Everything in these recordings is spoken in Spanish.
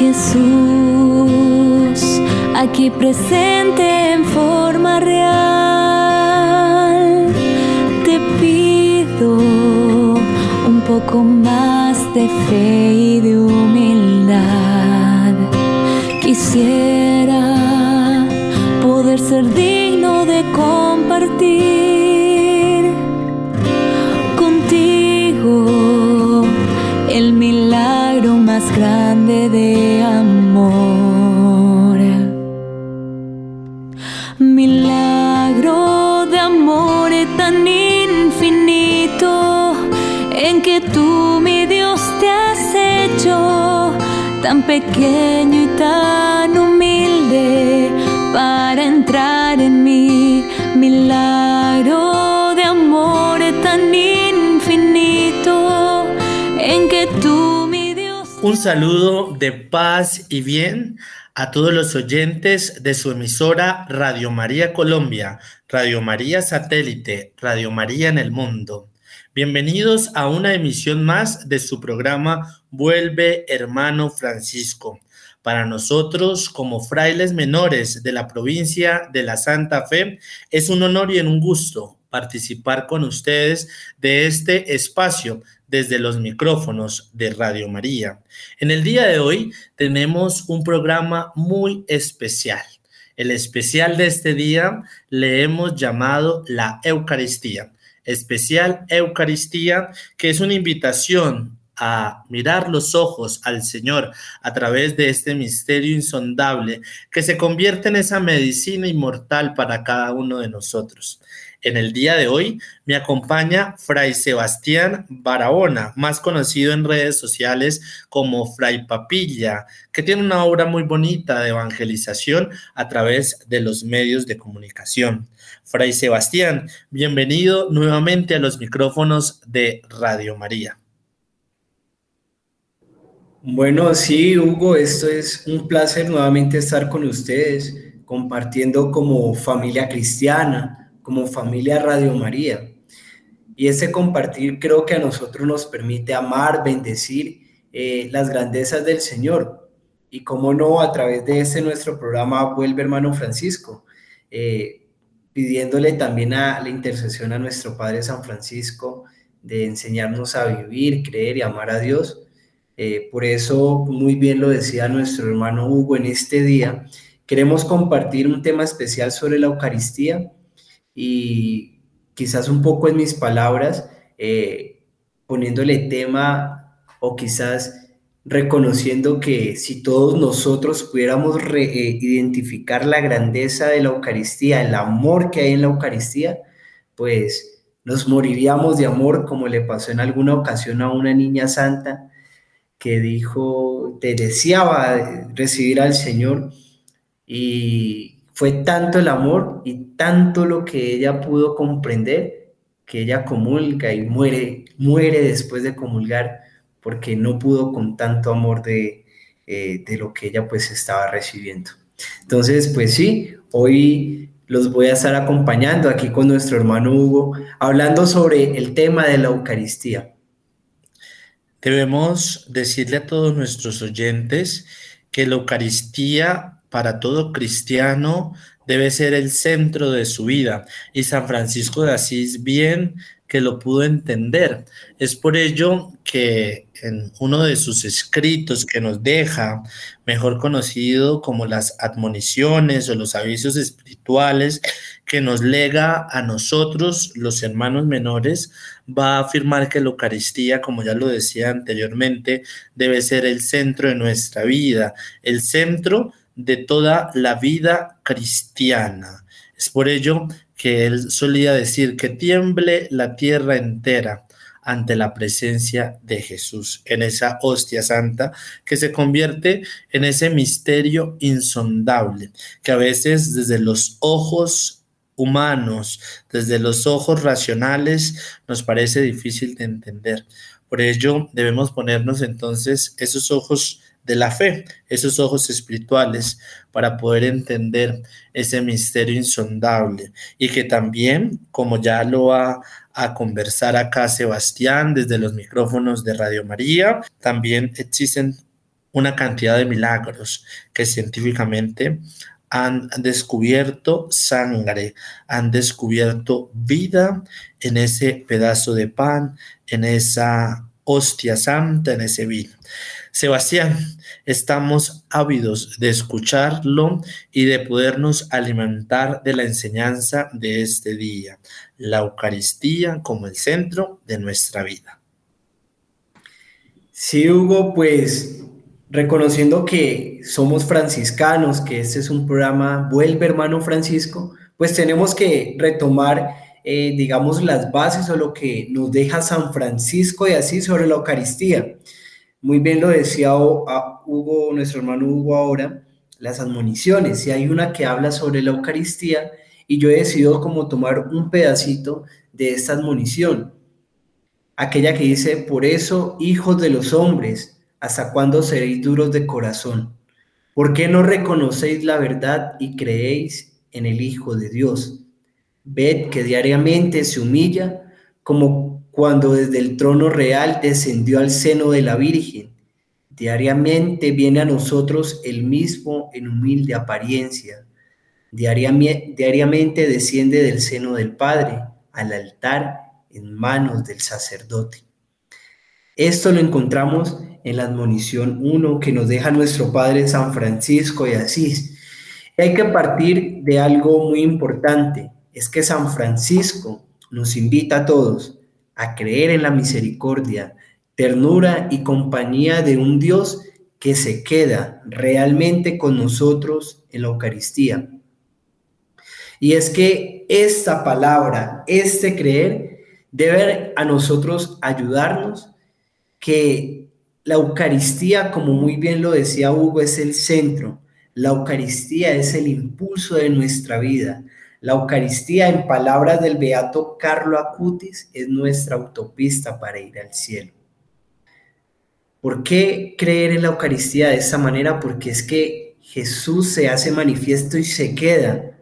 Jesús, aquí presente en forma real, te pido un poco más de fe y de humildad. Quisiera y tan humilde para entrar en mí. Milagro de amor tan infinito en que tú, mi Dios. Un saludo de paz y bien a todos los oyentes de su emisora Radio María Colombia, Radio María Satélite, Radio María en el Mundo. Bienvenidos a una emisión más de su programa Vuelve Hermano Francisco. Para nosotros, como frailes menores de la provincia de la Santa Fe, es un honor y un gusto participar con ustedes de este espacio desde los micrófonos de Radio María. En el día de hoy tenemos un programa muy especial. El especial de este día le hemos llamado la Eucaristía especial Eucaristía, que es una invitación a mirar los ojos al Señor a través de este misterio insondable que se convierte en esa medicina inmortal para cada uno de nosotros. En el día de hoy me acompaña Fray Sebastián Barahona, más conocido en redes sociales como Fray Papilla, que tiene una obra muy bonita de evangelización a través de los medios de comunicación. Fray Sebastián, bienvenido nuevamente a los micrófonos de Radio María. Bueno, sí, Hugo, esto es un placer nuevamente estar con ustedes, compartiendo como familia cristiana como familia Radio María. Y ese compartir creo que a nosotros nos permite amar, bendecir eh, las grandezas del Señor. Y cómo no, a través de este nuestro programa Vuelve Hermano Francisco, eh, pidiéndole también a la intercesión a nuestro Padre San Francisco de enseñarnos a vivir, creer y amar a Dios. Eh, por eso, muy bien lo decía nuestro hermano Hugo en este día, queremos compartir un tema especial sobre la Eucaristía y quizás un poco en mis palabras, eh, poniéndole tema o quizás reconociendo que si todos nosotros pudiéramos eh, identificar la grandeza de la Eucaristía, el amor que hay en la Eucaristía, pues nos moriríamos de amor como le pasó en alguna ocasión a una niña santa que dijo, te deseaba recibir al Señor y fue tanto el amor y tanto lo que ella pudo comprender que ella comulga y muere, muere después de comulgar porque no pudo con tanto amor de, eh, de lo que ella pues estaba recibiendo. Entonces, pues sí, hoy los voy a estar acompañando aquí con nuestro hermano Hugo, hablando sobre el tema de la Eucaristía. Debemos decirle a todos nuestros oyentes que la Eucaristía para todo cristiano debe ser el centro de su vida y San Francisco de Asís bien que lo pudo entender. Es por ello que en uno de sus escritos que nos deja, mejor conocido como las admoniciones o los avisos espirituales que nos lega a nosotros, los hermanos menores, va a afirmar que la Eucaristía, como ya lo decía anteriormente, debe ser el centro de nuestra vida, el centro de toda la vida cristiana. Es por ello que él solía decir que tiemble la tierra entera ante la presencia de Jesús, en esa hostia santa que se convierte en ese misterio insondable, que a veces desde los ojos humanos, desde los ojos racionales, nos parece difícil de entender. Por ello debemos ponernos entonces esos ojos de la fe, esos ojos espirituales, para poder entender ese misterio insondable y que también, como ya lo va a conversar acá Sebastián desde los micrófonos de Radio María, también existen una cantidad de milagros que científicamente han descubierto sangre, han descubierto vida en ese pedazo de pan, en esa hostia santa, en ese vino. Sebastián, estamos ávidos de escucharlo y de podernos alimentar de la enseñanza de este día, la Eucaristía como el centro de nuestra vida. Sí, Hugo, pues reconociendo que somos franciscanos, que este es un programa Vuelve hermano Francisco, pues tenemos que retomar, eh, digamos, las bases o lo que nos deja San Francisco y así sobre la Eucaristía. Muy bien lo decía Hugo, nuestro hermano Hugo ahora, las admoniciones. Y hay una que habla sobre la Eucaristía y yo he decidido como tomar un pedacito de esta admonición. Aquella que dice, por eso, hijos de los hombres, ¿hasta cuándo seréis duros de corazón? ¿Por qué no reconocéis la verdad y creéis en el Hijo de Dios? Ved que diariamente se humilla como cuando desde el trono real descendió al seno de la Virgen. Diariamente viene a nosotros el mismo en humilde apariencia. Diariamente desciende del seno del Padre al altar en manos del sacerdote. Esto lo encontramos en la admonición 1 que nos deja nuestro Padre San Francisco de Asís. hay que partir de algo muy importante, es que San Francisco nos invita a todos a creer en la misericordia, ternura y compañía de un Dios que se queda realmente con nosotros en la Eucaristía. Y es que esta palabra, este creer, debe a nosotros ayudarnos que la Eucaristía, como muy bien lo decía Hugo, es el centro. La Eucaristía es el impulso de nuestra vida. La Eucaristía, en palabras del beato Carlo Acutis, es nuestra autopista para ir al cielo. ¿Por qué creer en la Eucaristía de esa manera? Porque es que Jesús se hace manifiesto y se queda,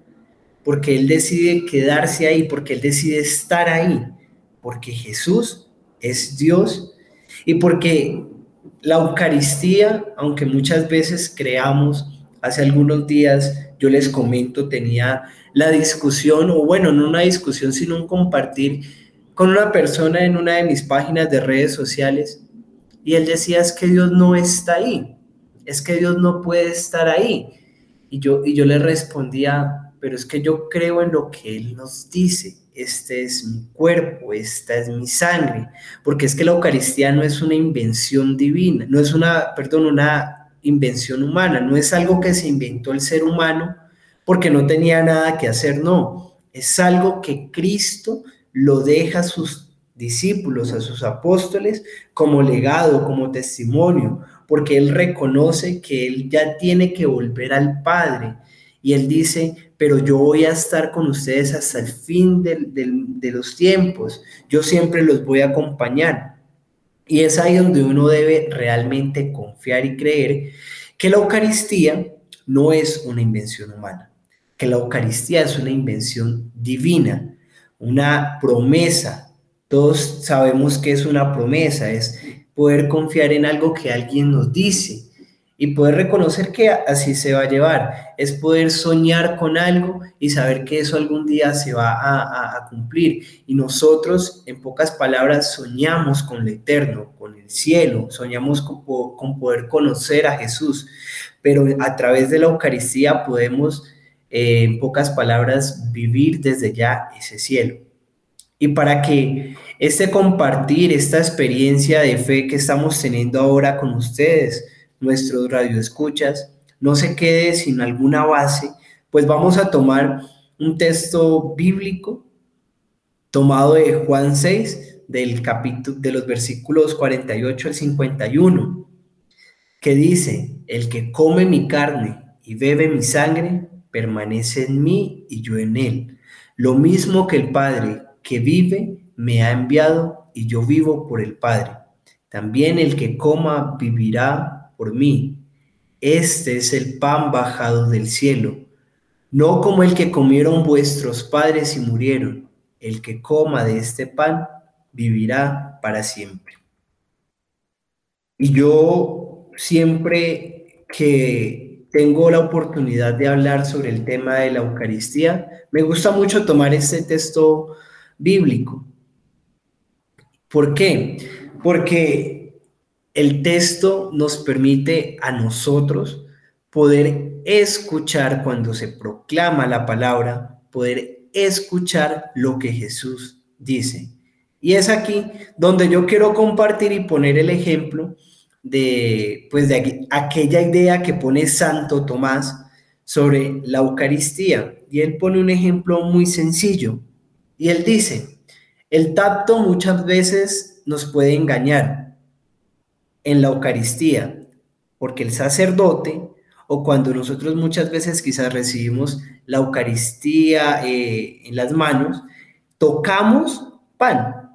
porque Él decide quedarse ahí, porque Él decide estar ahí, porque Jesús es Dios y porque la Eucaristía, aunque muchas veces creamos, hace algunos días yo les comento, tenía la discusión, o bueno, no una discusión, sino un compartir con una persona en una de mis páginas de redes sociales. Y él decía es que Dios no está ahí, es que Dios no puede estar ahí. Y yo, y yo le respondía, pero es que yo creo en lo que Él nos dice, este es mi cuerpo, esta es mi sangre, porque es que la Eucaristía no es una invención divina, no es una, perdón, una invención humana, no es algo que se inventó el ser humano porque no tenía nada que hacer, no, es algo que Cristo lo deja a sus discípulos, a sus apóstoles, como legado, como testimonio, porque Él reconoce que Él ya tiene que volver al Padre. Y Él dice, pero yo voy a estar con ustedes hasta el fin de los tiempos, yo siempre los voy a acompañar. Y es ahí donde uno debe realmente confiar y creer que la Eucaristía no es una invención humana que la Eucaristía es una invención divina, una promesa. Todos sabemos que es una promesa, es poder confiar en algo que alguien nos dice y poder reconocer que así se va a llevar. Es poder soñar con algo y saber que eso algún día se va a, cumplir. Y nosotros, en pocas palabras, soñamos con lo eterno, con el cielo, soñamos con, poder conocer a Jesús. Pero a través de la Eucaristía podemos en pocas palabras, vivir desde ya ese cielo. Y para que este compartir, esta experiencia de fe que estamos teniendo ahora con ustedes, nuestros radioescuchas, no se quede sin alguna base, pues vamos a tomar un texto bíblico tomado de Juan 6, del capítulo, de los versículos 48 al 51, que dice, el que come mi carne y bebe mi sangre, permanece en mí y yo en él. Lo mismo que el Padre que vive me ha enviado y yo vivo por el Padre. También el que coma vivirá por mí. Este es el pan bajado del cielo, no como el que comieron vuestros padres y murieron. El que coma de este pan vivirá para siempre. Y yo siempre que tengo la oportunidad de hablar sobre el tema de la Eucaristía, me gusta mucho tomar este texto bíblico. ¿Por qué? Porque el texto nos permite a nosotros poder escuchar cuando se proclama la palabra, poder escuchar lo que Jesús dice. Y es aquí donde yo quiero compartir y poner el ejemplo de, pues de aquella idea que pone Santo Tomás sobre la Eucaristía. Y él pone un ejemplo muy sencillo. Y él dice, el tacto muchas veces nos puede engañar en la Eucaristía, porque el sacerdote, o cuando nosotros muchas veces quizás recibimos la Eucaristía eh, en las manos, tocamos pan,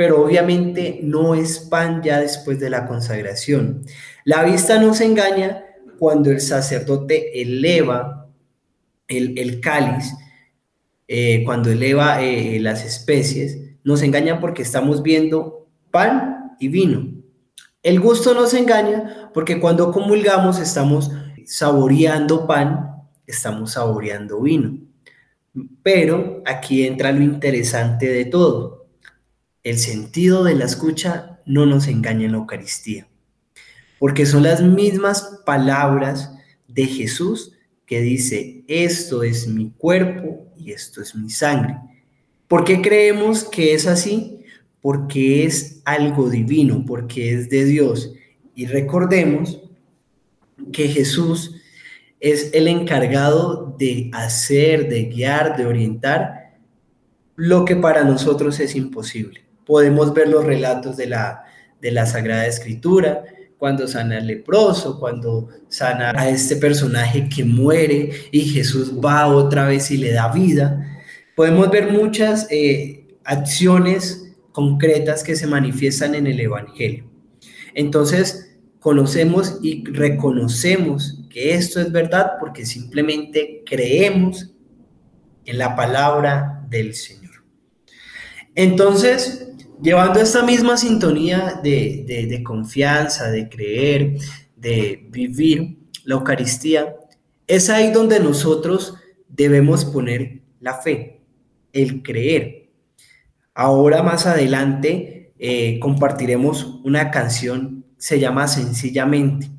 pero obviamente no es pan ya después de la consagración. La vista nos engaña cuando el sacerdote eleva el, cáliz, eh, cuando eleva eh, las especies, nos engaña porque estamos viendo pan y vino. El gusto nos engaña porque cuando comulgamos estamos saboreando pan, estamos saboreando vino. Pero aquí entra lo interesante de todo el sentido de la escucha no nos engaña en la Eucaristía, porque son las mismas palabras de Jesús que dice, esto es mi cuerpo y esto es mi sangre. ¿Por qué creemos que es así? Porque es algo divino, porque es de Dios. Y recordemos que Jesús es el encargado de hacer, de guiar, de orientar lo que para nosotros es imposible podemos ver los relatos de la, de la Sagrada Escritura, cuando sana al leproso, cuando sana a este personaje que muere y Jesús va otra vez y le da vida. Podemos ver muchas eh, acciones concretas que se manifiestan en el Evangelio. Entonces, conocemos y reconocemos que esto es verdad porque simplemente creemos en la palabra del Señor. Entonces, llevando esta misma sintonía de, confianza, de creer, de vivir la Eucaristía, es ahí donde nosotros debemos poner la fe, el creer. Ahora más adelante eh, compartiremos una canción, se llama Sencillamente.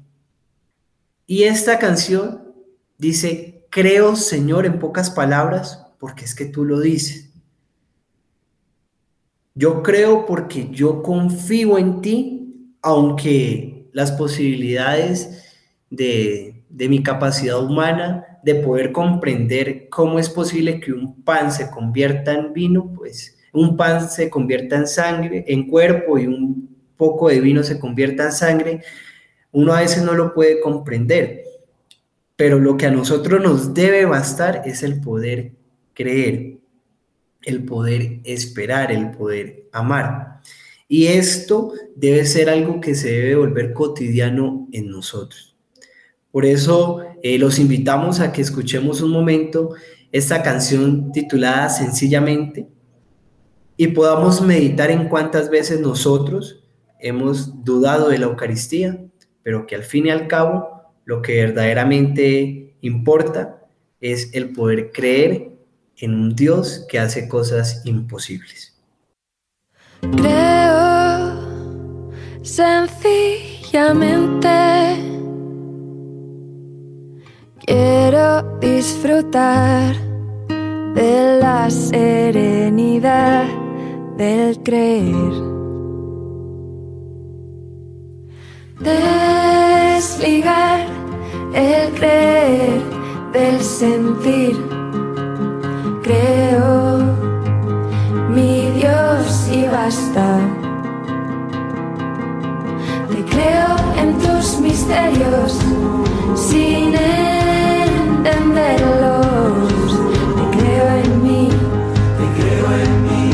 Y esta canción dice, creo Señor en pocas palabras, porque es que tú lo dices. Yo creo porque yo confío en ti, aunque las posibilidades de, mi capacidad humana de poder comprender cómo es posible que un pan se convierta en vino, pues un pan se convierta en sangre, en cuerpo y un poco de vino se convierta en sangre, uno a veces no lo puede comprender. Pero lo que a nosotros nos debe bastar es el poder creer el poder esperar, el poder amar. Y esto debe ser algo que se debe volver cotidiano en nosotros. Por eso eh, los invitamos a que escuchemos un momento esta canción titulada Sencillamente y podamos meditar en cuántas veces nosotros hemos dudado de la Eucaristía, pero que al fin y al cabo lo que verdaderamente importa es el poder creer en un Dios que hace cosas imposibles. Creo sencillamente. Quiero disfrutar de la serenidad del creer. Desligar el creer del sentir creo, mi Dios y basta. Te creo en tus misterios sin entenderlos. Te creo en mí, te creo en mí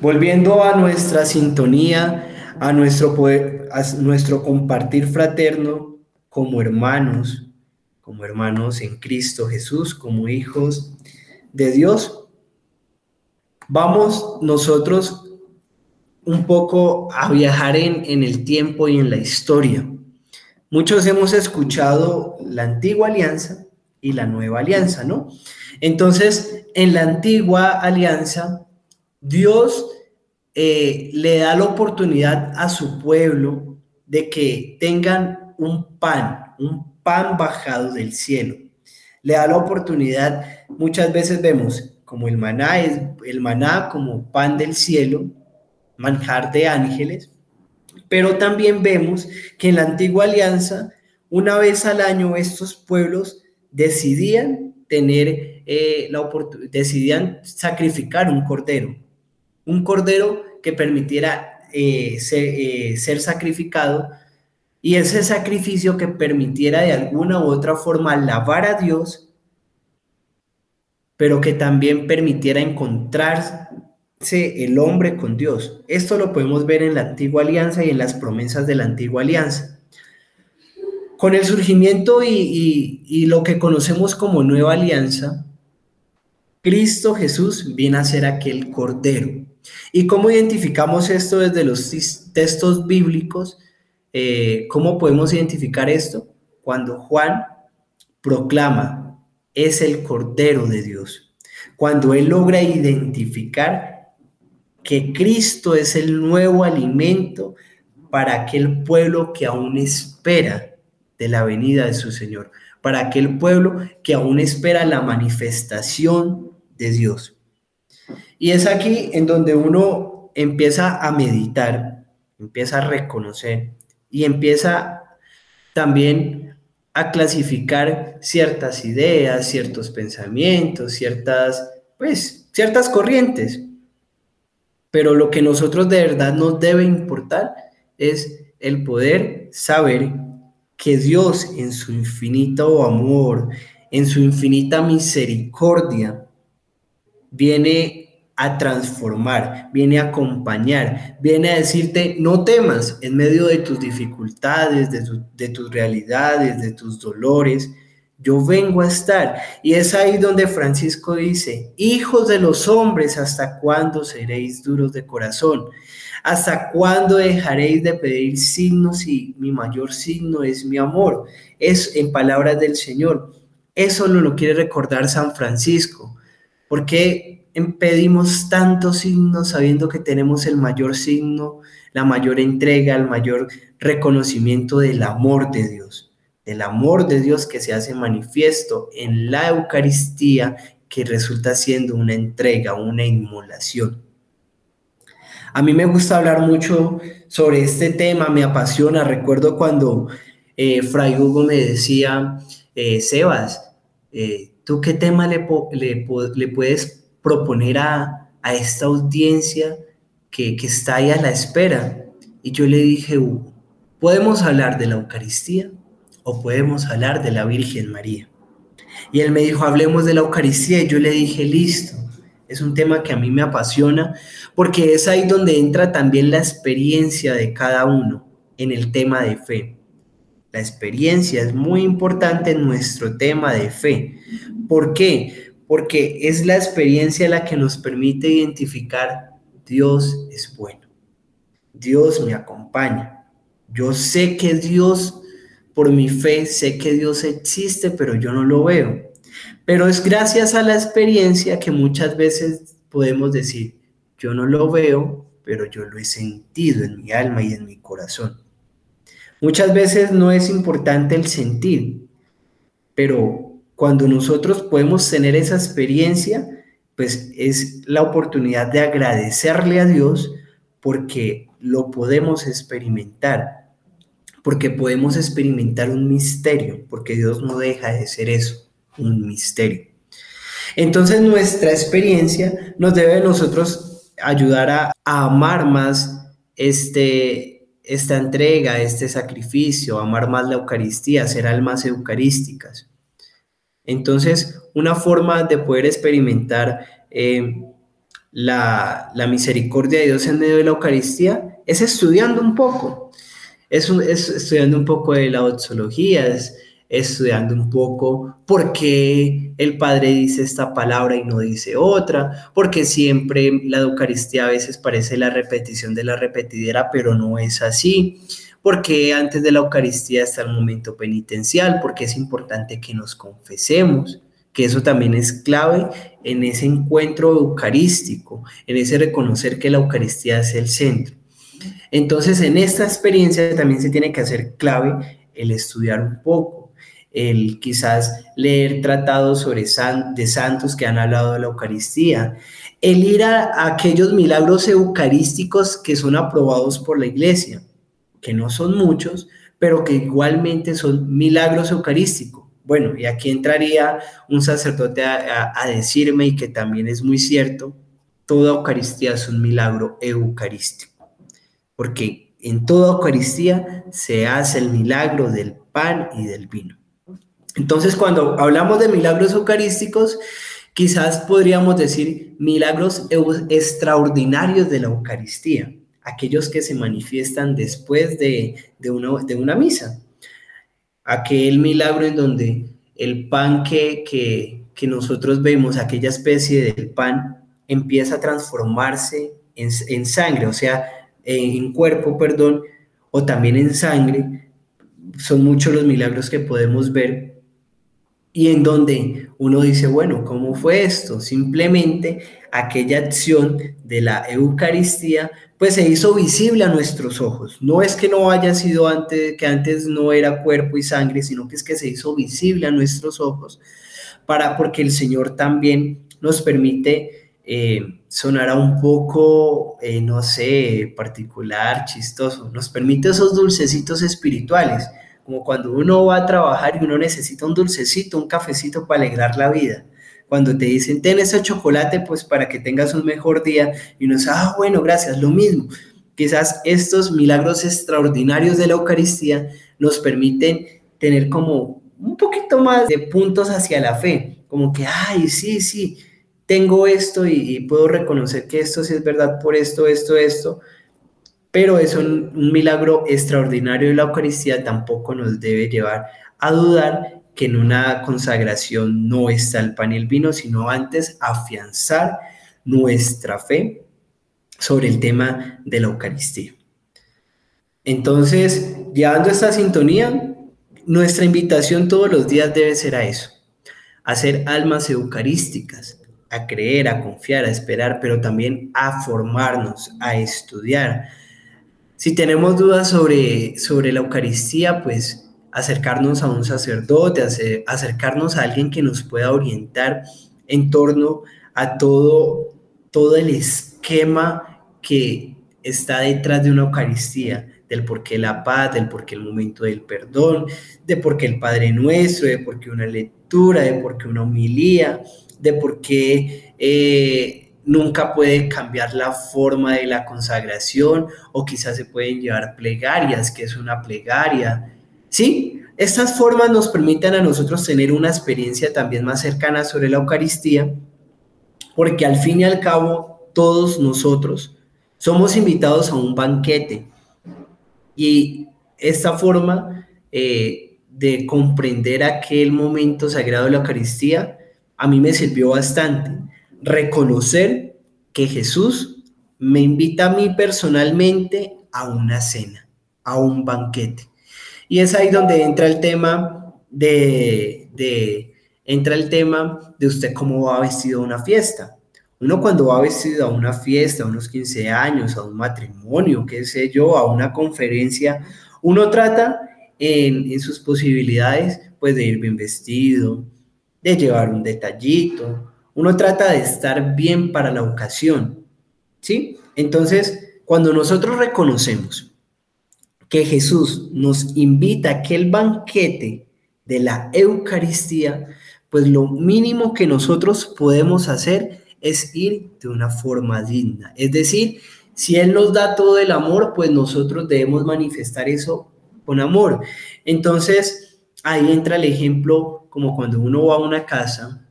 volviendo a nuestra sintonía, a nuestro, poder, a nuestro compartir fraterno como hermanos, como hermanos en Cristo Jesús, como hijos de Dios. Vamos nosotros un poco a viajar en, en el tiempo y en la historia. Muchos hemos escuchado la antigua alianza y la nueva alianza, ¿no? Entonces, en la antigua alianza, Dios eh, le da la oportunidad a su pueblo de que tengan un pan, un pan bajado del cielo. Le da la oportunidad, muchas veces vemos como el maná, es, el maná como pan del cielo, manjar de ángeles, pero también vemos que en la antigua alianza, una vez al año estos pueblos decidían tener eh, la oportunidad, decidían sacrificar un cordero, un cordero que permitiera eh, eh, ser, sacrificado y ese sacrificio que permitiera de alguna u otra forma alabar a Dios, pero que también permitiera encontrarse el hombre con Dios. Esto lo podemos ver en la antigua alianza y en las promesas de la antigua alianza. Con el surgimiento y lo que conocemos como nueva alianza, Cristo Jesús viene a ser aquel cordero ¿Y cómo identificamos esto desde los textos bíblicos? Eh, ¿Cómo podemos identificar esto? Cuando Juan proclama, es el Cordero de Dios. Cuando él logra identificar que Cristo es el nuevo alimento para aquel pueblo que aún espera de la venida de su Señor, para aquel pueblo que aún espera la manifestación de Dios. Y es aquí en donde uno empieza a meditar, empieza a reconocer y empieza también a clasificar ciertas ideas, ciertos pensamientos, ciertas, pues, ciertas corrientes. Pero lo que nosotros de verdad nos debe importar es el poder saber que Dios en su infinito amor, en su infinita misericordia, viene a transformar, viene a acompañar, viene a decirte, no temas en medio de tus dificultades, de, tus realidades, de tus dolores. Yo vengo a estar. Y es ahí donde Francisco dice, hijos de los hombres, ¿hasta cuándo seréis duros de corazón? ¿Hasta cuándo dejaréis de pedir signos si mi mayor signo es mi amor? Es en palabras del Señor. Eso no lo quiere recordar San Francisco, porque pedimos tantos signos sabiendo que tenemos el mayor signo, la mayor entrega, el mayor reconocimiento del amor de Dios, del amor de Dios que se hace manifiesto en la Eucaristía que resulta siendo una entrega, una inmolación. A mí me gusta hablar mucho sobre este tema, me apasiona. Recuerdo cuando eh, Fray Hugo me decía, eh, Sebas, eh, ¿tú qué tema le, le, le puedes proponer a, esta audiencia que, está ahí a la espera. Y yo le dije, podemos hablar de la Eucaristía o podemos hablar de la Virgen María. Y él me dijo, hablemos de la Eucaristía. Y yo le dije, listo. Es un tema que a mí me apasiona porque es ahí donde entra también la experiencia de cada uno en el tema de fe. La experiencia es muy importante en nuestro tema de fe. ¿Por qué? Porque es la experiencia la que nos permite identificar Dios es bueno. Dios me acompaña. Yo sé que Dios, por mi fe, sé que Dios existe, pero yo no lo veo. Pero es gracias a la experiencia que muchas veces podemos decir, yo no lo veo, pero yo lo he sentido en mi alma y en mi corazón. Muchas veces no es importante el sentir, pero cuando nosotros podemos tener esa experiencia, pues es la oportunidad de agradecerle a Dios porque lo podemos experimentar, porque podemos experimentar un misterio, porque Dios no deja de ser eso, un misterio. Entonces nuestra experiencia nos debe a nosotros ayudar a, amar más este, esta entrega, este sacrificio, amar más la Eucaristía, ser almas eucarísticas. Entonces, una forma de poder experimentar eh, la, misericordia de Dios en medio de la Eucaristía es estudiando un poco, es, es estudiando un poco de la oxología, es estudiando un poco por qué el Padre dice esta palabra y no dice otra, porque siempre la Eucaristía a veces parece la repetición de la repetidera, pero no es así, porque antes de la Eucaristía está el momento penitencial, porque es importante que nos confesemos, que eso también es clave en ese encuentro eucarístico, en ese reconocer que la Eucaristía es el centro. Entonces, en esta experiencia también se tiene que hacer clave el estudiar un poco, el quizás leer tratados sobre de santos que han hablado de la Eucaristía, el ir a, aquellos milagros eucarísticos que son aprobados por la iglesia, que no son muchos, pero que igualmente son milagros eucarísticos. Bueno, y aquí entraría un sacerdote a, a decirme, y que también es muy cierto, toda Eucaristía es un milagro eucarístico, porque en toda Eucaristía se hace el milagro del pan y del vino. Entonces, cuando hablamos de milagros eucarísticos, quizás podríamos decir milagros extraordinarios de la Eucaristía, aquellos que se manifiestan después de, una, de una misa. Aquel milagro en donde el pan que, que, nosotros vemos, aquella especie del pan, empieza a transformarse en, en sangre, o sea, en cuerpo, perdón, o también en sangre. Son muchos los milagros que podemos ver y en donde uno dice, bueno, ¿cómo fue esto? Simplemente aquella acción de la Eucaristía, pues se hizo visible a nuestros ojos. No es que no haya sido antes, que antes no era cuerpo y sangre, sino que es que se hizo visible a nuestros ojos, para, porque el Señor también nos permite eh, sonar a un poco, eh, no sé, particular, chistoso, nos permite esos dulcecitos espirituales como cuando uno va a trabajar y uno necesita un dulcecito, un cafecito para alegrar la vida. Cuando te dicen, ten ese chocolate, pues para que tengas un mejor día, y uno dice, ah, bueno, gracias, lo mismo. Quizás estos milagros extraordinarios de la Eucaristía nos permiten tener como un poquito más de puntos hacia la fe, como que, ay, sí, sí, tengo esto y, puedo reconocer que esto sí es verdad por esto, esto, esto, pero es un, milagro extraordinario de la Eucaristía, tampoco nos debe llevar a dudar que en una consagración no está el pan y el vino, sino antes afianzar nuestra fe sobre el tema de la Eucaristía. Entonces, llevando esta sintonía, nuestra invitación todos los días debe ser a eso, a ser almas eucarísticas, a creer, a confiar, a esperar, pero también a formarnos, a estudiar, si tenemos dudas sobre, sobre la Eucaristía, pues acercarnos a un sacerdote, acercarnos a alguien que nos pueda orientar en torno a todo, todo el esquema que está detrás de una Eucaristía, del por qué la paz, del por qué el momento del perdón, de por qué el Padre Nuestro, de por qué una lectura, de por qué una homilía, de por qué eh, nunca puede cambiar la forma de la consagración o quizás se pueden llevar plegarias, que es una plegaria. Sí, estas formas nos permiten a nosotros tener una experiencia también más cercana sobre la Eucaristía, porque al fin y al cabo todos nosotros somos invitados a un banquete. Y esta forma eh, de comprender aquel momento sagrado de la Eucaristía a mí me sirvió bastante reconocer que Jesús me invita a mí personalmente a una cena, a un banquete. Y es ahí donde entra el tema de, de entra el tema de usted cómo va vestido a una fiesta. Uno cuando va vestido a una fiesta, a unos 15 años, a un matrimonio, qué sé yo, a una conferencia, uno trata en, en sus posibilidades pues de ir bien vestido, de llevar un detallito, uno trata de estar bien para la ocasión, ¿sí? Entonces, cuando nosotros reconocemos que Jesús nos invita a aquel banquete de la Eucaristía, pues lo mínimo que nosotros podemos hacer es ir de una forma digna. Es decir, si Él nos da todo el amor, pues nosotros debemos manifestar eso con amor. Entonces, ahí entra el ejemplo como cuando uno va a una casa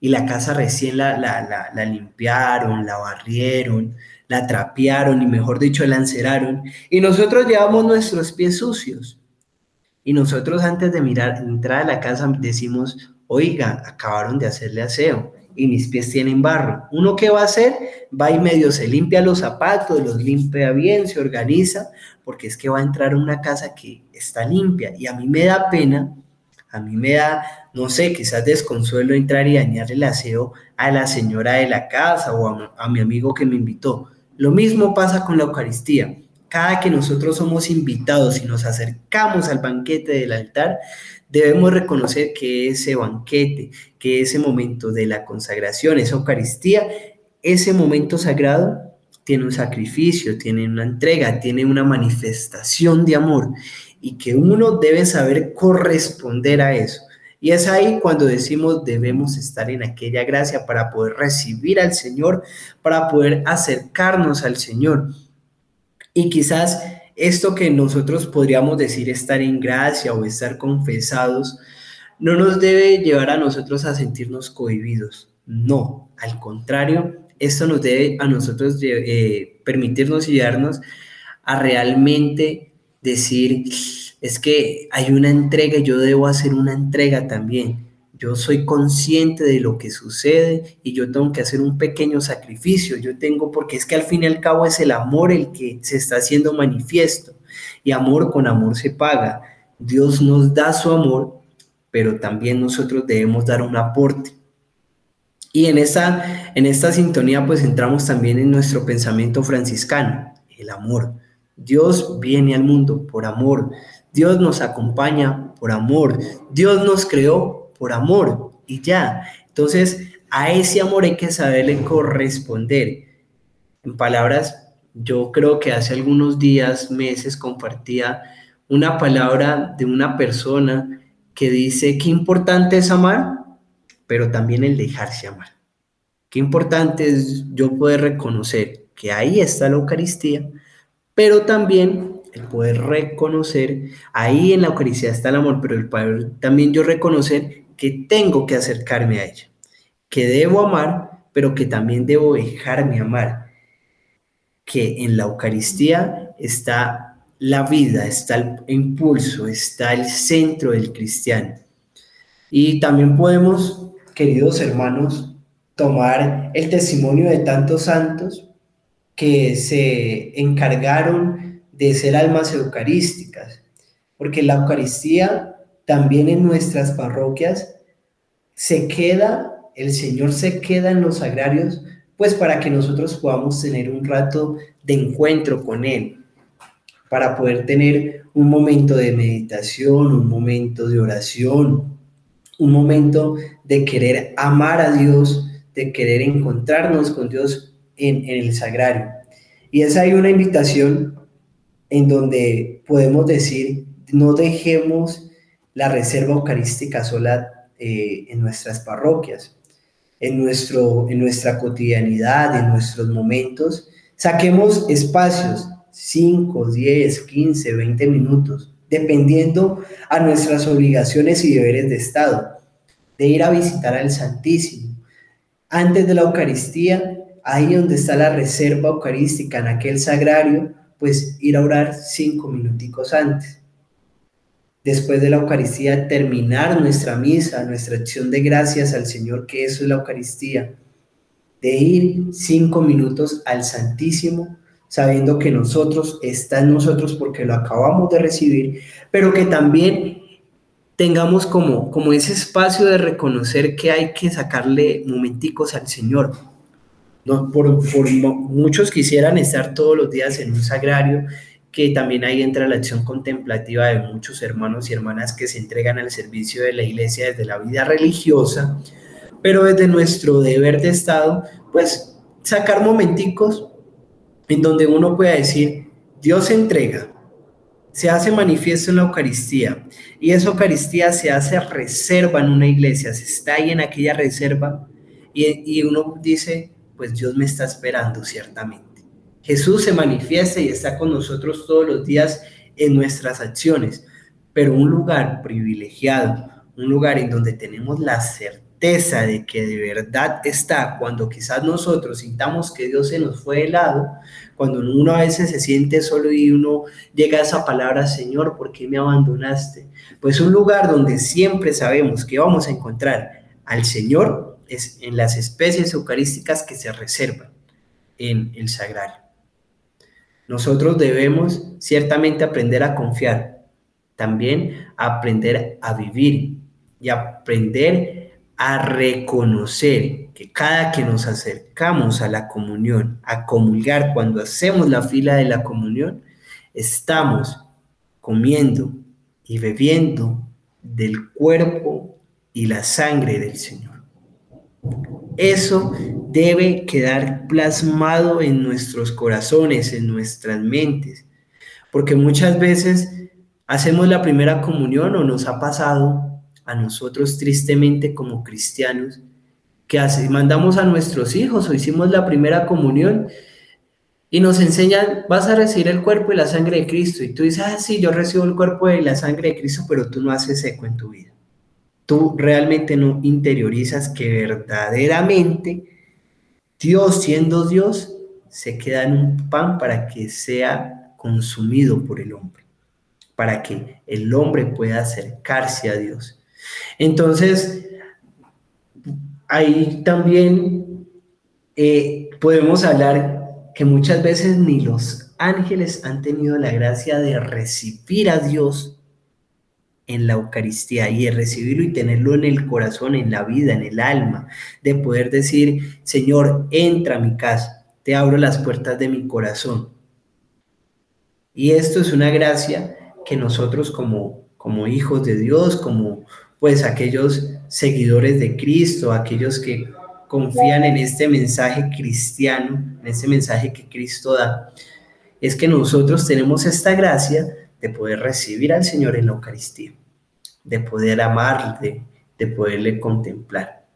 y la casa recién la, limpiaron, la barrieron, la trapearon y mejor dicho la enceraron y nosotros llevamos nuestros pies sucios. Y nosotros antes de mirar, entrar a la casa decimos, oiga, acabaron de hacerle aseo y mis pies tienen barro. ¿Uno qué va a hacer? Va y medio se limpia los zapatos, los limpia bien, se organiza, porque es que va a entrar a una casa que está limpia. Y a mí me da pena, a mí me da, no sé, quizás desconsuelo entrar y dañar el aseo a la señora de la casa o a, a mi amigo que me invitó. Lo mismo pasa con la Eucaristía. Cada que nosotros somos invitados y nos acercamos al banquete del altar, debemos reconocer que ese banquete, que ese momento de la consagración, esa Eucaristía, ese momento sagrado tiene un sacrificio, tiene una entrega, tiene una manifestación de amor y que uno debe saber corresponder a eso. Y es ahí cuando decimos debemos estar en aquella gracia para poder recibir al Señor, para poder acercarnos al Señor. Y quizás esto que nosotros podríamos decir estar en gracia o estar confesados, no nos debe llevar a nosotros a sentirnos cohibidos. No, al contrario, esto nos debe a nosotros eh, permitirnos y darnos a realmente decir, es que hay una entrega, yo debo hacer una entrega también. Yo soy consciente de lo que sucede y yo tengo que hacer un pequeño sacrificio. Yo tengo, porque es que al fin y al cabo es el amor el que se está haciendo manifiesto. Y amor con amor se paga. Dios nos da su amor, pero también nosotros debemos dar un aporte. Y en esta, en esta sintonía pues entramos también en nuestro pensamiento franciscano, el amor. Dios viene al mundo por amor. Dios nos acompaña por amor. Dios nos creó por amor y ya. Entonces, a ese amor hay que saberle corresponder. En palabras, yo creo que hace algunos días, meses, compartía una palabra de una persona que dice, qué importante es amar, pero también el dejarse amar. Qué importante es yo poder reconocer que ahí está la Eucaristía, pero también el poder reconocer, ahí en la Eucaristía está el amor, pero el poder también yo reconocer que tengo que acercarme a ella, que debo amar, pero que también debo dejarme amar, que en la Eucaristía está la vida, está el impulso, está el centro del cristiano. Y también podemos, queridos hermanos, tomar el testimonio de tantos santos que se encargaron de ser almas eucarísticas, porque la Eucaristía también en nuestras parroquias se queda, el Señor se queda en los sagrarios, pues para que nosotros podamos tener un rato de encuentro con Él, para poder tener un momento de meditación, un momento de oración, un momento de querer amar a Dios, de querer encontrarnos con Dios en, el sagrario. Y es ahí una invitación en donde podemos decir, no dejemos la reserva eucarística sola eh, en nuestras parroquias, en, nuestro, en nuestra cotidianidad, en nuestros momentos. Saquemos espacios, 5, 10, 15, 20 minutos, dependiendo a nuestras obligaciones y deberes de Estado, de ir a visitar al Santísimo. Antes de la Eucaristía, ahí donde está la reserva eucarística, en aquel sagrario, pues ir a orar cinco minuticos antes después de la Eucaristía, terminar nuestra misa, nuestra acción de gracias al Señor, que eso es la Eucaristía, de ir cinco minutos al Santísimo, sabiendo que nosotros está en nosotros porque lo acabamos de recibir, pero que también tengamos como, como ese espacio de reconocer que hay que sacarle momenticos al Señor. Por, muchos quisieran estar todos los días en un sagrario, que también ahí entra la acción contemplativa de muchos hermanos y hermanas que se entregan al servicio de la iglesia desde la vida religiosa, pero desde nuestro deber de Estado, pues sacar momenticos en donde uno pueda decir, Dios entrega, se hace manifiesto en la Eucaristía y esa Eucaristía se hace reserva en una iglesia, se está ahí en aquella reserva y, y uno dice, pues Dios me está esperando ciertamente. Jesús se manifiesta y está con nosotros todos los días en nuestras acciones, pero un lugar privilegiado, un lugar en donde tenemos la certeza de que de verdad está, cuando quizás nosotros sintamos que Dios se nos fue de lado, cuando uno a veces se siente solo y uno llega a esa palabra, Señor, ¿por qué me abandonaste? Pues un lugar donde siempre sabemos que vamos a encontrar al Señor es en las especies eucarísticas que se reservan en el sagrario. Nosotros debemos ciertamente aprender a confiar, también aprender a vivir y aprender a reconocer que cada que nos acercamos a la comunión, a comulgar, cuando hacemos la fila de la comunión, estamos comiendo y bebiendo del cuerpo y la sangre del Señor. Eso debe quedar plasmado en nuestros corazones, en nuestras mentes, porque muchas veces hacemos la primera comunión o nos ha pasado a nosotros tristemente como cristianos que mandamos a nuestros hijos o hicimos la primera comunión y nos enseñan, vas a recibir el cuerpo y la sangre de Cristo. Y tú dices, ah, sí, yo recibo el cuerpo y la sangre de Cristo, pero tú no haces eco en tu vida. Tú realmente no interiorizas que verdaderamente Dios, siendo Dios, se queda en un pan para que sea consumido por el hombre para que el hombre pueda acercarse a Dios. Entonces, ahí también eh, podemos hablar que muchas veces ni los ángeles han tenido la gracia de recibir a Dios en la Eucaristía y de recibirlo y tenerlo en el corazón, en la vida, en el alma, de poder decir, Señor, entra a mi casa, te abro las puertas de mi corazón. Y esto es una gracia que nosotros como, como hijos de Dios, como pues aquellos seguidores de Cristo, aquellos que confían en este mensaje cristiano, en este mensaje que Cristo da, es que nosotros tenemos esta gracia de poder recibir al Señor en la Eucaristía, de poder amarle, de poderle contemplar.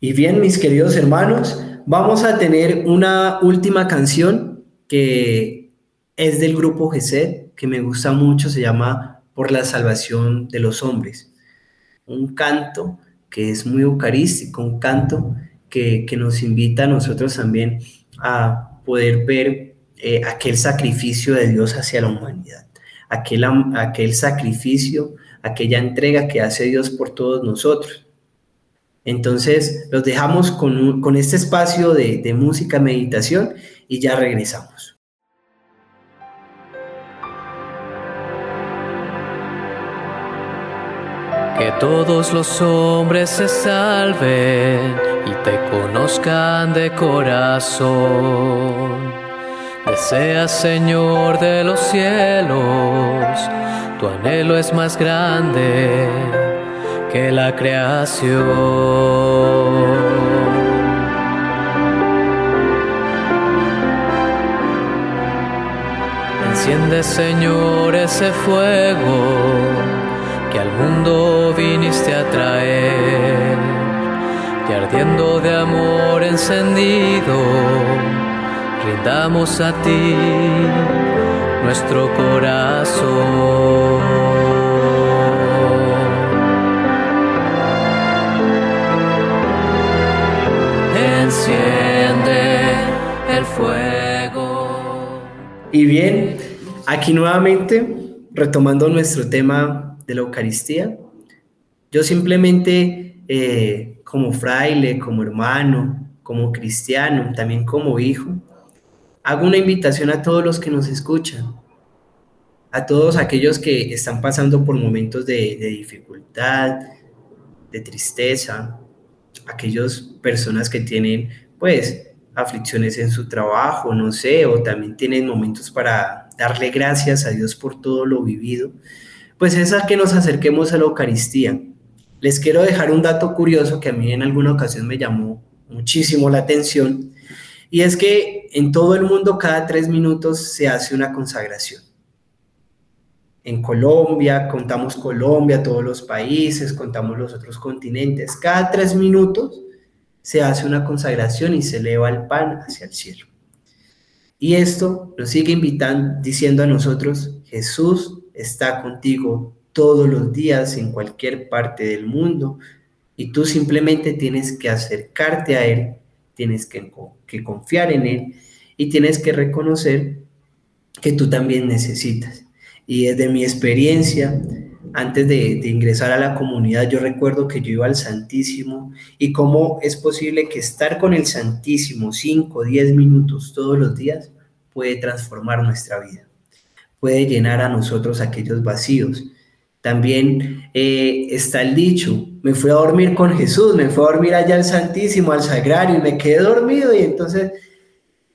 Y bien, mis queridos hermanos, vamos a tener una última canción que es del grupo Gesed, que me gusta mucho, se llama Por la salvación de los hombres. Un canto que es muy eucarístico, un canto que, nos invita a nosotros también a poder ver eh, aquel sacrificio de Dios hacia la humanidad, aquel, aquel sacrificio, aquella entrega que hace Dios por todos nosotros. Entonces, los dejamos con, este espacio de, de música, meditación y ya regresamos. Que todos los hombres se salven y te conozcan de corazón. Desea, Señor de los cielos, tu anhelo es más grande que la creación. Enciende, Señor, ese fuego que al mundo viniste a traer, y ardiendo de amor encendido, rindamos a ti nuestro corazón. Enciende el fuego. Y bien, aquí nuevamente, retomando nuestro tema de la Eucaristía. Yo simplemente, eh, como fraile, como hermano, como cristiano, también como hijo, hago una invitación a todos los que nos escuchan, a todos aquellos que están pasando por momentos de, dificultad, de tristeza, aquellas personas que tienen, pues, aflicciones en su trabajo, no sé, o también tienen momentos para darle gracias a Dios por todo lo vivido pues es a que nos acerquemos a la Eucaristía. Les quiero dejar un dato curioso que a mí en alguna ocasión me llamó muchísimo la atención, y es que en todo el mundo cada tres minutos se hace una consagración. En Colombia, contamos Colombia, todos los países, contamos los otros continentes. Cada tres minutos se hace una consagración y se eleva el pan hacia el cielo. Y esto nos sigue invitando, diciendo a nosotros, Jesús está contigo todos los días en cualquier parte del mundo Y tú simplemente tienes que acercarte a Él, tienes que, confiar en Él y tienes que reconocer que tú también necesitas. Y desde mi experiencia, antes de, de, ingresar a la comunidad, yo recuerdo que yo iba al Santísimo y cómo es posible que estar con el Santísimo 5, 10 minutos todos los días puede transformar nuestra vida, puede llenar a nosotros aquellos vacíos. También eh, está el dicho, me fui a dormir con Jesús, me fui a dormir allá al Santísimo, al Sagrario, y me quedé dormido y entonces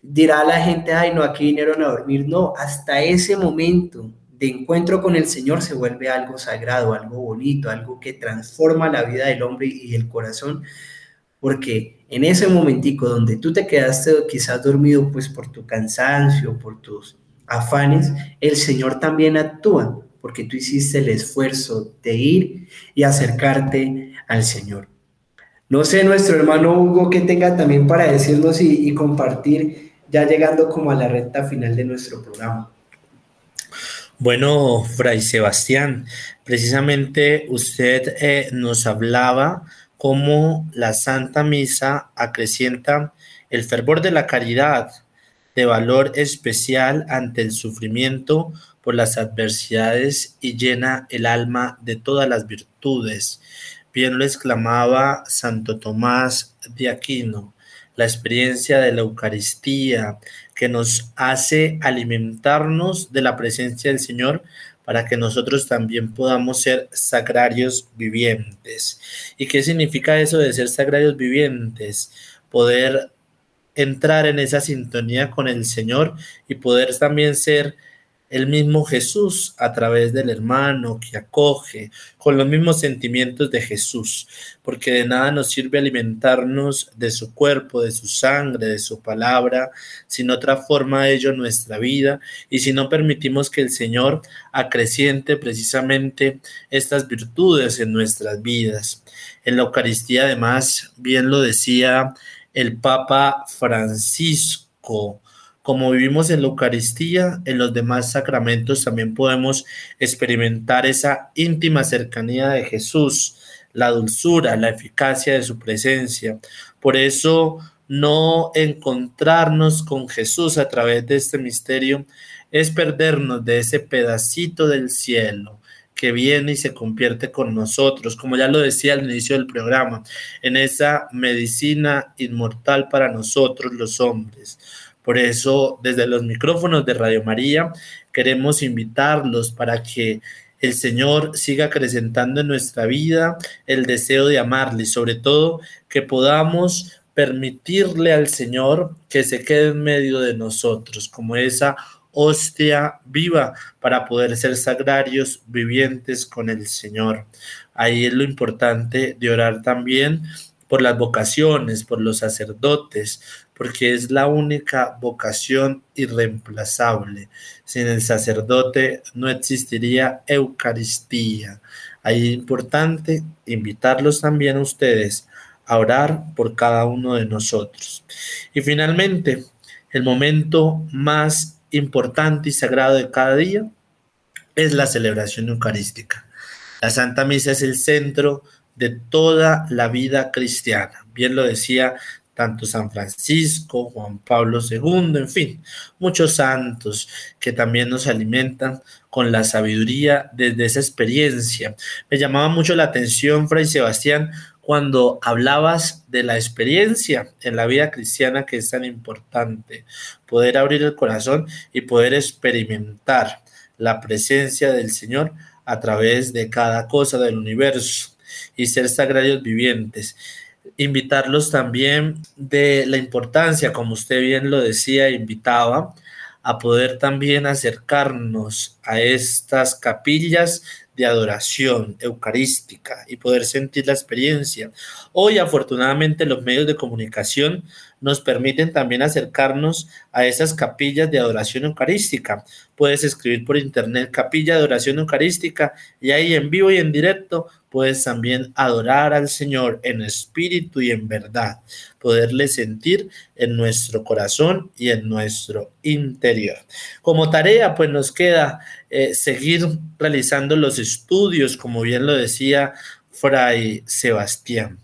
dirá la gente, ay, no, aquí vinieron a dormir. No, hasta ese momento de encuentro con el Señor se vuelve algo sagrado, algo bonito, algo que transforma la vida del hombre y el corazón, porque en ese momentico donde tú te quedaste quizás dormido pues por tu cansancio, por tus afanes, el Señor también actúa, porque tú hiciste el esfuerzo de ir y acercarte al Señor. No sé, nuestro hermano Hugo, que tenga también para decirnos y, compartir, ya llegando como a la recta final de nuestro programa. Bueno, Fray Sebastián, precisamente usted eh, nos hablaba cómo la Santa Misa acrecienta el fervor de la caridad de valor especial ante el sufrimiento por las adversidades y llena el alma de todas las virtudes. Bien lo exclamaba Santo Tomás de Aquino, la experiencia de la Eucaristía, que nos hace alimentarnos de la presencia del Señor para que nosotros también podamos ser sagrarios vivientes. ¿Y qué significa eso de ser sagrarios vivientes? Poder entrar en esa sintonía con el Señor y poder también ser el mismo Jesús a través del hermano que acoge, con los mismos sentimientos de Jesús, porque de nada nos sirve alimentarnos de su cuerpo, de su sangre, de su palabra, si no transforma ello nuestra vida y si no permitimos que el Señor acreciente precisamente estas virtudes en nuestras vidas. En la Eucaristía, además, bien lo decía el Papa Francisco, como vivimos en la Eucaristía, en los demás sacramentos también podemos experimentar esa íntima cercanía de Jesús, la dulzura, la eficacia de su presencia. Por eso, no encontrarnos con Jesús a través de este misterio es perdernos de ese pedacito del cielo que viene y se convierte con nosotros, como ya lo decía al inicio del programa, en esa medicina inmortal para nosotros los hombres por eso, desde los micrófonos de Radio María, queremos invitarlos para que el Señor siga acrecentando en nuestra vida el deseo de amarle y sobre todo que podamos permitirle al Señor que se quede en medio de nosotros como esa hostia viva para poder ser sagrarios vivientes con el Señor. Ahí es lo importante de orar también por las vocaciones, por los sacerdotes, porque es la única vocación irreemplazable. Sin el sacerdote no existiría Eucaristía. Ahí es importante invitarlos también a ustedes a orar por cada uno de nosotros. Y finalmente, el momento más importante y sagrado de cada día es la celebración eucarística. La Santa Misa es el centro de toda la vida cristiana. Bien lo decía tanto San Francisco, Juan Pablo II, en fin, muchos santos que también nos alimentan con la sabiduría desde esa experiencia. Me llamaba mucho la atención, Fray Sebastián, cuando hablabas de la experiencia en la vida cristiana que es tan importante, poder abrir el corazón y poder experimentar la presencia del Señor a través de cada cosa del universo y ser sagrados vivientes invitarlos también de la importancia, como usted bien lo decía, invitaba, a poder también acercarnos a estas capillas de adoración eucarística y poder sentir la experiencia. Hoy afortunadamente los medios de comunicación nos permiten también acercarnos a esas capillas de adoración eucarística. Puedes escribir por internet capilla de adoración eucarística y ahí en vivo y en directo puedes también adorar al Señor en espíritu y en verdad, poderle sentir en nuestro corazón y en nuestro interior. Como tarea, pues nos queda eh, seguir realizando los estudios, como bien lo decía Fray Sebastián.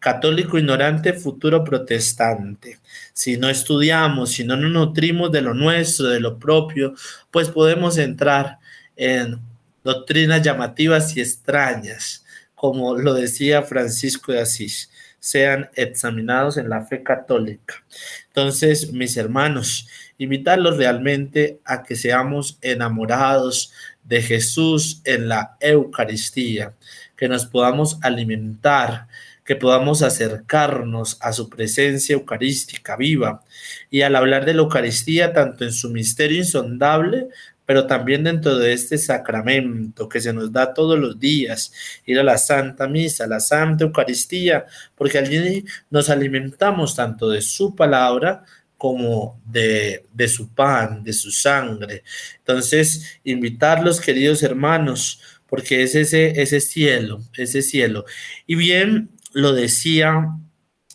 Católico ignorante, futuro protestante. Si no estudiamos, si no nos nutrimos de lo nuestro, de lo propio, pues podemos entrar en doctrinas llamativas y extrañas, como lo decía Francisco de Asís, sean examinados en la fe católica. Entonces, mis hermanos, invitarlos realmente a que seamos enamorados de Jesús en la Eucaristía, que nos podamos alimentar, que podamos acercarnos a su presencia eucarística viva. Y al hablar de la Eucaristía, tanto en su misterio insondable pero también dentro de este sacramento que se nos da todos los días, ir a la Santa Misa, la Santa Eucaristía, porque allí nos alimentamos tanto de su palabra como de, de su pan, de su sangre. Entonces, invitarlos, queridos hermanos, porque es ese, ese cielo, ese cielo. Y bien, lo decía,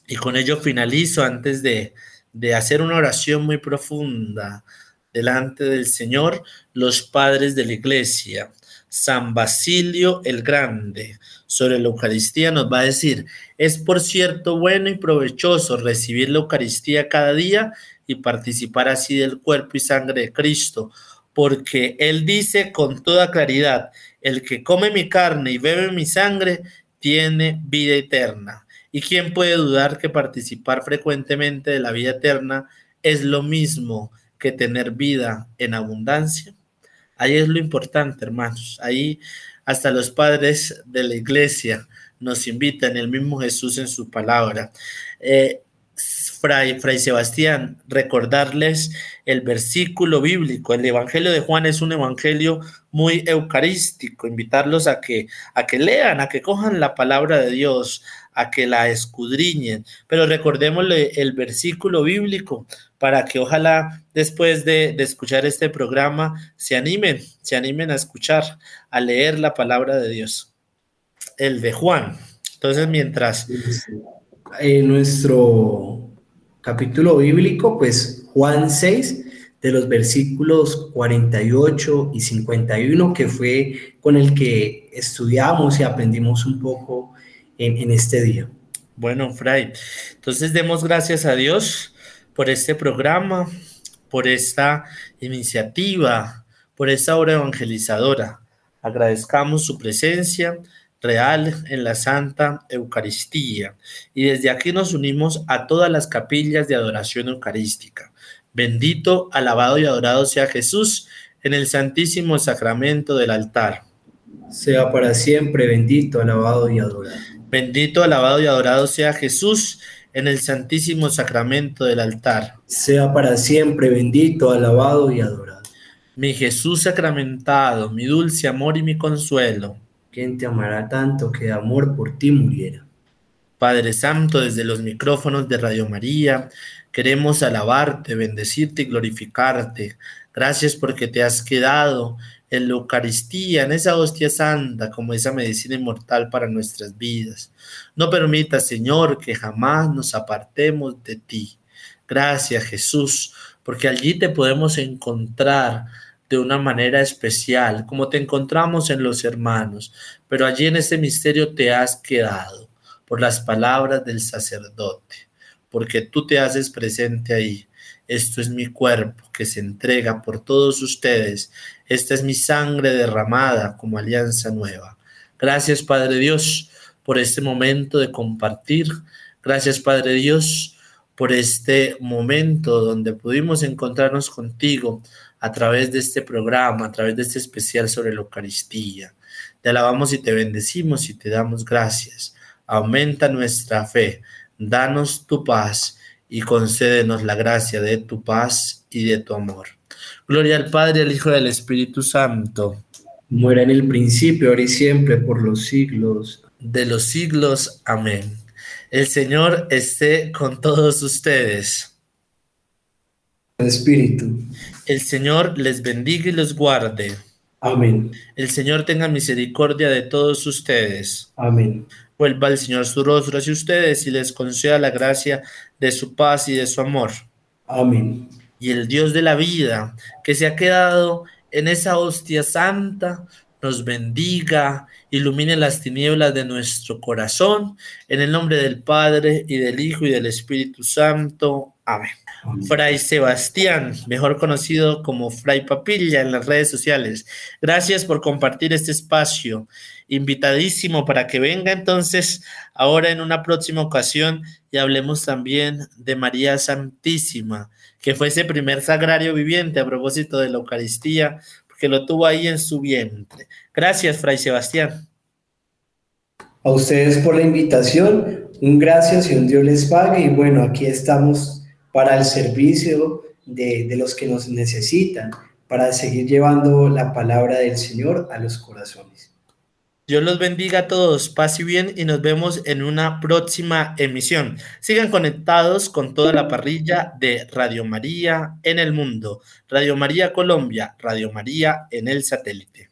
y con ello finalizo antes de, de hacer una oración muy profunda delante del Señor los padres de la iglesia. San Basilio el Grande sobre la Eucaristía nos va a decir, es por cierto bueno y provechoso recibir la Eucaristía cada día y participar así del cuerpo y sangre de Cristo, porque Él dice con toda claridad, el que come mi carne y bebe mi sangre tiene vida eterna. ¿Y quién puede dudar que participar frecuentemente de la vida eterna es lo mismo que tener vida en abundancia. Ahí es lo importante, hermanos. Ahí hasta los padres de la iglesia nos invitan, el mismo Jesús en su palabra. Eh, Fray, Sebastián, recordarles el versículo bíblico. El Evangelio de Juan es un evangelio muy eucarístico. Invitarlos a que, a que lean, a que cojan la palabra de Dios, a que la escudriñen. Pero recordémosle el versículo bíblico para que ojalá después de, escuchar este programa se animen, se animen a escuchar, a leer la palabra de Dios. El de Juan. Entonces, mientras... En nuestro capítulo bíblico, pues Juan 6, de los versículos 48 y 51, que fue con el que estudiamos y aprendimos un poco en, este día. Bueno, Fray, entonces demos gracias a Dios por este programa, por esta iniciativa, por esta obra evangelizadora. Agradezcamos su presencia real en la Santa Eucaristía y desde aquí nos unimos a todas las capillas de adoración eucarística. Bendito, alabado y adorado sea Jesús en el Santísimo Sacramento del altar. Sea para siempre bendito, alabado y adorado. Bendito, alabado y adorado sea Jesús en el santísimo sacramento del altar. Sea para siempre bendito, alabado y adorado. Mi Jesús sacramentado, mi dulce amor y mi consuelo. ¿Quién te amará tanto que de amor por ti muriera? Padre Santo, desde los micrófonos de Radio María, queremos alabarte, bendecirte y glorificarte. Gracias porque te has quedado en la Eucaristía, en esa hostia santa, como esa medicina inmortal para nuestras vidas. No permita, Señor, que jamás nos apartemos de ti. Gracias, Jesús, porque allí te podemos encontrar de una manera especial, como te encontramos en los hermanos, pero allí en este misterio te has quedado por las palabras del sacerdote, porque tú te haces presente ahí. Esto es mi cuerpo que se entrega por todos ustedes esta es mi sangre derramada como alianza nueva. Gracias, Padre Dios, por este momento de compartir. Gracias, Padre Dios, por este momento donde pudimos encontrarnos contigo a través de este programa, a través de este especial sobre la Eucaristía. Te alabamos y te bendecimos y te damos gracias. Aumenta nuestra fe, danos tu paz y concédenos la gracia de tu paz y de tu amor. Gloria al Padre, al Hijo y al Espíritu Santo. Muera en el principio, ahora y siempre, por los siglos. De los siglos. Amén. El Señor esté con todos ustedes. Espíritu. El Señor les bendiga y los guarde. Amén. El Señor tenga misericordia de todos ustedes. Amén. Vuelva el Señor su rostro hacia ustedes y les conceda la gracia de su paz y de su amor. Amén y el Dios de la vida, que se ha quedado en esa hostia santa, nos bendiga, ilumine las tinieblas de nuestro corazón. En el nombre del Padre y del Hijo y del Espíritu Santo. Amén. Fray Sebastián, mejor conocido como Fray Papilla en las redes sociales. Gracias por compartir este espacio. Invitadísimo para que venga entonces ahora en una próxima ocasión y hablemos también de María Santísima, que fue ese primer sagrario viviente a propósito de la Eucaristía, porque lo tuvo ahí en su vientre. Gracias, Fray Sebastián. A ustedes por la invitación, un gracias y un Dios les pague. Y bueno, aquí estamos para el servicio de, los que nos necesitan, para seguir llevando la palabra del Señor a los corazones. Dios los bendiga a todos, paz y bien y nos vemos en una próxima emisión. Sigan conectados con toda la parrilla de Radio María en el mundo, Radio María Colombia, Radio María en el satélite.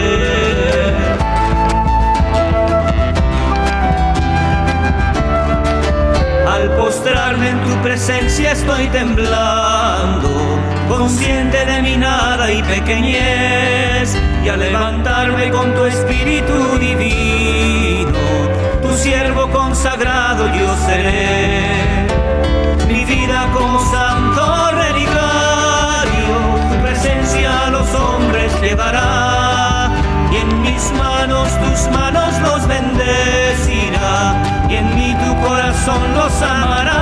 Postrarme en tu presencia estoy temblando, consciente de mi nada y pequeñez, y al levantarme con tu espíritu divino, tu siervo consagrado yo seré. Mi vida como santo relicario, tu presencia a los hombres llevará, y en mis manos tus manos los tu corazón los amará.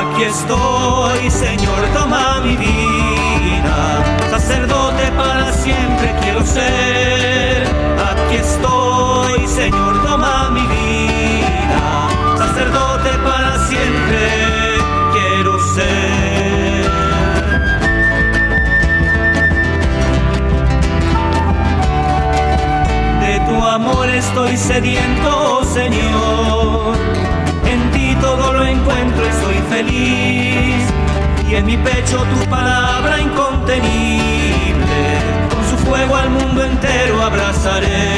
Aquí estoy, Señor, toma mi vida, sacerdote para siempre quiero ser. Aquí estoy, sediento, Señor. En ti todo lo encuentro y soy feliz. Y en mi pecho tu palabra incontenible. Con su fuego al mundo entero abrazaré.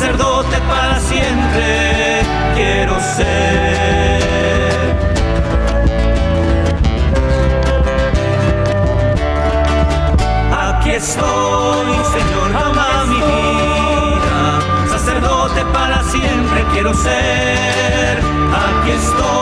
sacerdote para siempre quiero ser. Aquí estoy, Señor, toma mi vida, sacerdote para siempre quiero ser. Aquí estoy